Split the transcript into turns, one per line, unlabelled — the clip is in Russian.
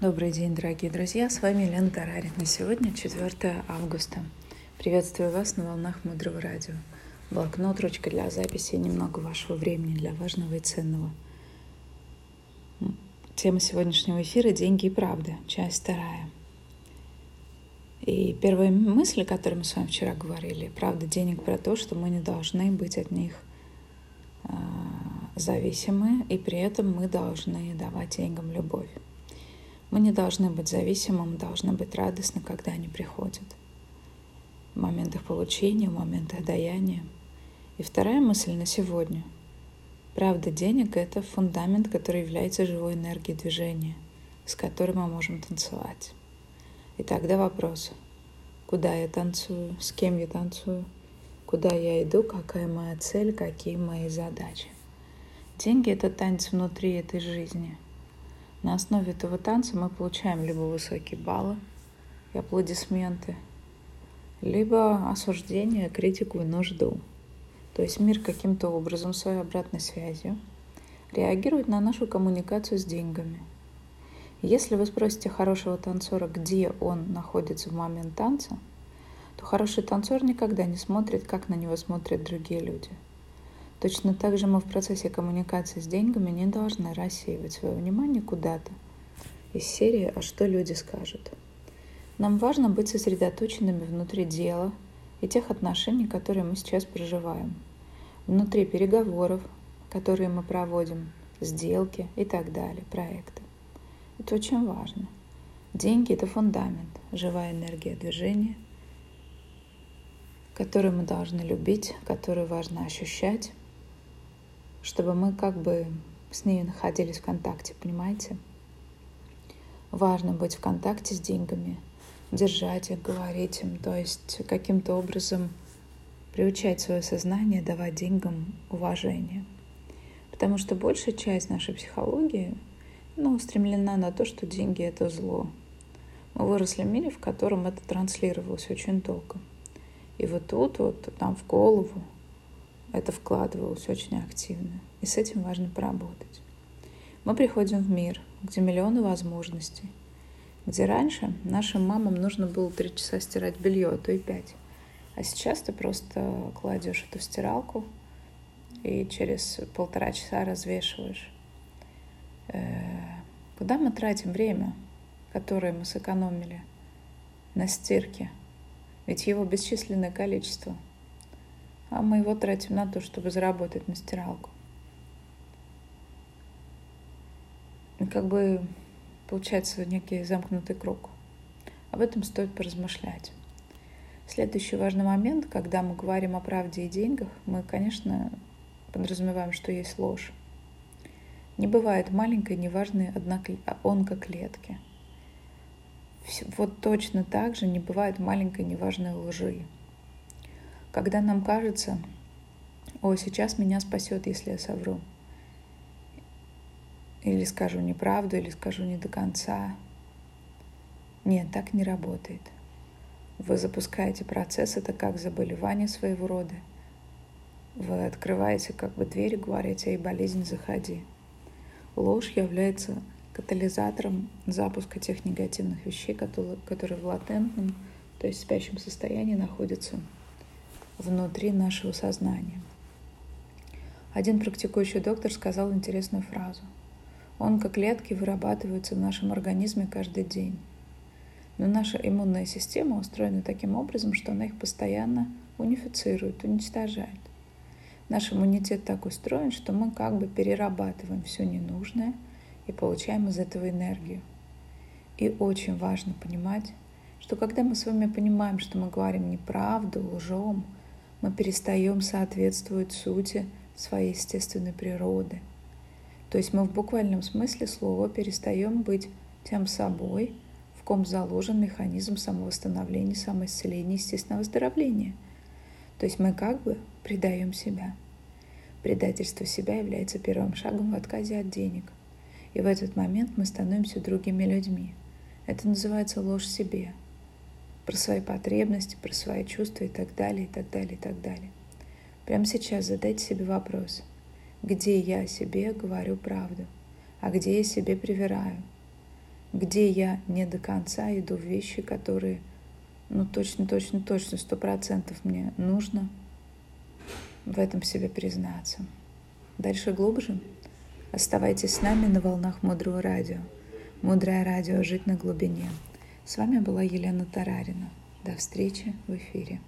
Добрый день, дорогие друзья! С вами Лена Тарарина. Сегодня 4 августа. Приветствую вас на волнах Мудрого Радио. Блокнот, ручка для записи и немного вашего времени для важного и ценного. Тема сегодняшнего эфира – деньги и правда, часть вторая. И первая мысль, о которой мы с вами вчера говорили, правда денег про то, что мы не должны быть от них а, зависимы, и при этом мы должны давать деньгам любовь. Мы не должны быть зависимы, мы должны быть радостны, когда они приходят. В моментах получения, в моментах даяния. И вторая мысль на сегодня. Правда, денег — это фундамент, который является живой энергией движения, с которой мы можем танцевать. И тогда вопрос, куда я танцую, с кем я танцую, куда я иду, какая моя цель, какие мои задачи. Деньги — это танец внутри этой жизни — на основе этого танца мы получаем либо высокие баллы и аплодисменты, либо осуждение, критику и нужду. То есть мир каким-то образом своей обратной связью реагирует на нашу коммуникацию с деньгами. Если вы спросите хорошего танцора, где он находится в момент танца, то хороший танцор никогда не смотрит, как на него смотрят другие люди – Точно так же мы в процессе коммуникации с деньгами не должны рассеивать свое внимание куда-то из серии «А что люди скажут?». Нам важно быть сосредоточенными внутри дела и тех отношений, которые мы сейчас проживаем, внутри переговоров, которые мы проводим, сделки и так далее, проекты. Это очень важно. Деньги – это фундамент, живая энергия движения, которую мы должны любить, которую важно ощущать, чтобы мы как бы с ней находились в контакте, понимаете? Важно быть в контакте с деньгами, держать их, говорить им, то есть каким-то образом приучать свое сознание давать деньгам уважение. Потому что большая часть нашей психологии ну, устремлена на то, что деньги — это зло. Мы выросли в мире, в котором это транслировалось очень долго. И вот тут вот, там в голову это вкладывалось очень активно. И с этим важно поработать. Мы приходим в мир, где миллионы возможностей, где раньше нашим мамам нужно было три часа стирать белье, а то и пять. А сейчас ты просто кладешь эту стиралку и через полтора часа развешиваешь. Э, куда мы тратим время, которое мы сэкономили на стирке? Ведь его бесчисленное количество – а мы его тратим на то, чтобы заработать на стиралку. Как бы получается некий замкнутый круг. Об этом стоит поразмышлять. Следующий важный момент, когда мы говорим о правде и деньгах, мы, конечно, подразумеваем, что есть ложь. Не бывает маленькой, неважной онкоклетки. Вот точно так же не бывает маленькой, неважной лжи. Когда нам кажется, о, сейчас меня спасет, если я совру. Или скажу неправду, или скажу не до конца. Нет, так не работает. Вы запускаете процесс, это как заболевание своего рода. Вы открываете как бы дверь и говорите, эй, болезнь, заходи. Ложь является катализатором запуска тех негативных вещей, которые, в латентном, то есть спящем состоянии находятся внутри нашего сознания. Один практикующий доктор сказал интересную фразу. Онкоклетки вырабатываются в нашем организме каждый день. Но наша иммунная система устроена таким образом, что она их постоянно унифицирует, уничтожает. Наш иммунитет так устроен, что мы как бы перерабатываем все ненужное и получаем из этого энергию. И очень важно понимать, что когда мы с вами понимаем, что мы говорим неправду, лжем, мы перестаем соответствовать сути своей естественной природы. То есть мы в буквальном смысле слова перестаем быть тем собой, в ком заложен механизм самовосстановления, самоисцеления, естественного выздоровления. То есть мы как бы предаем себя. Предательство себя является первым шагом в отказе от денег. И в этот момент мы становимся другими людьми. Это называется ложь себе – про свои потребности, про свои чувства и так далее, и так далее, и так далее. Прямо сейчас задайте себе вопрос, где я себе говорю правду, а где я себе привираю. где я не до конца иду в вещи, которые, ну, точно, точно, точно, сто процентов мне нужно в этом себе признаться. Дальше глубже. Оставайтесь с нами на волнах Мудрого Радио. Мудрое радио «Жить на глубине». С вами была Елена Тарарина. До встречи в эфире.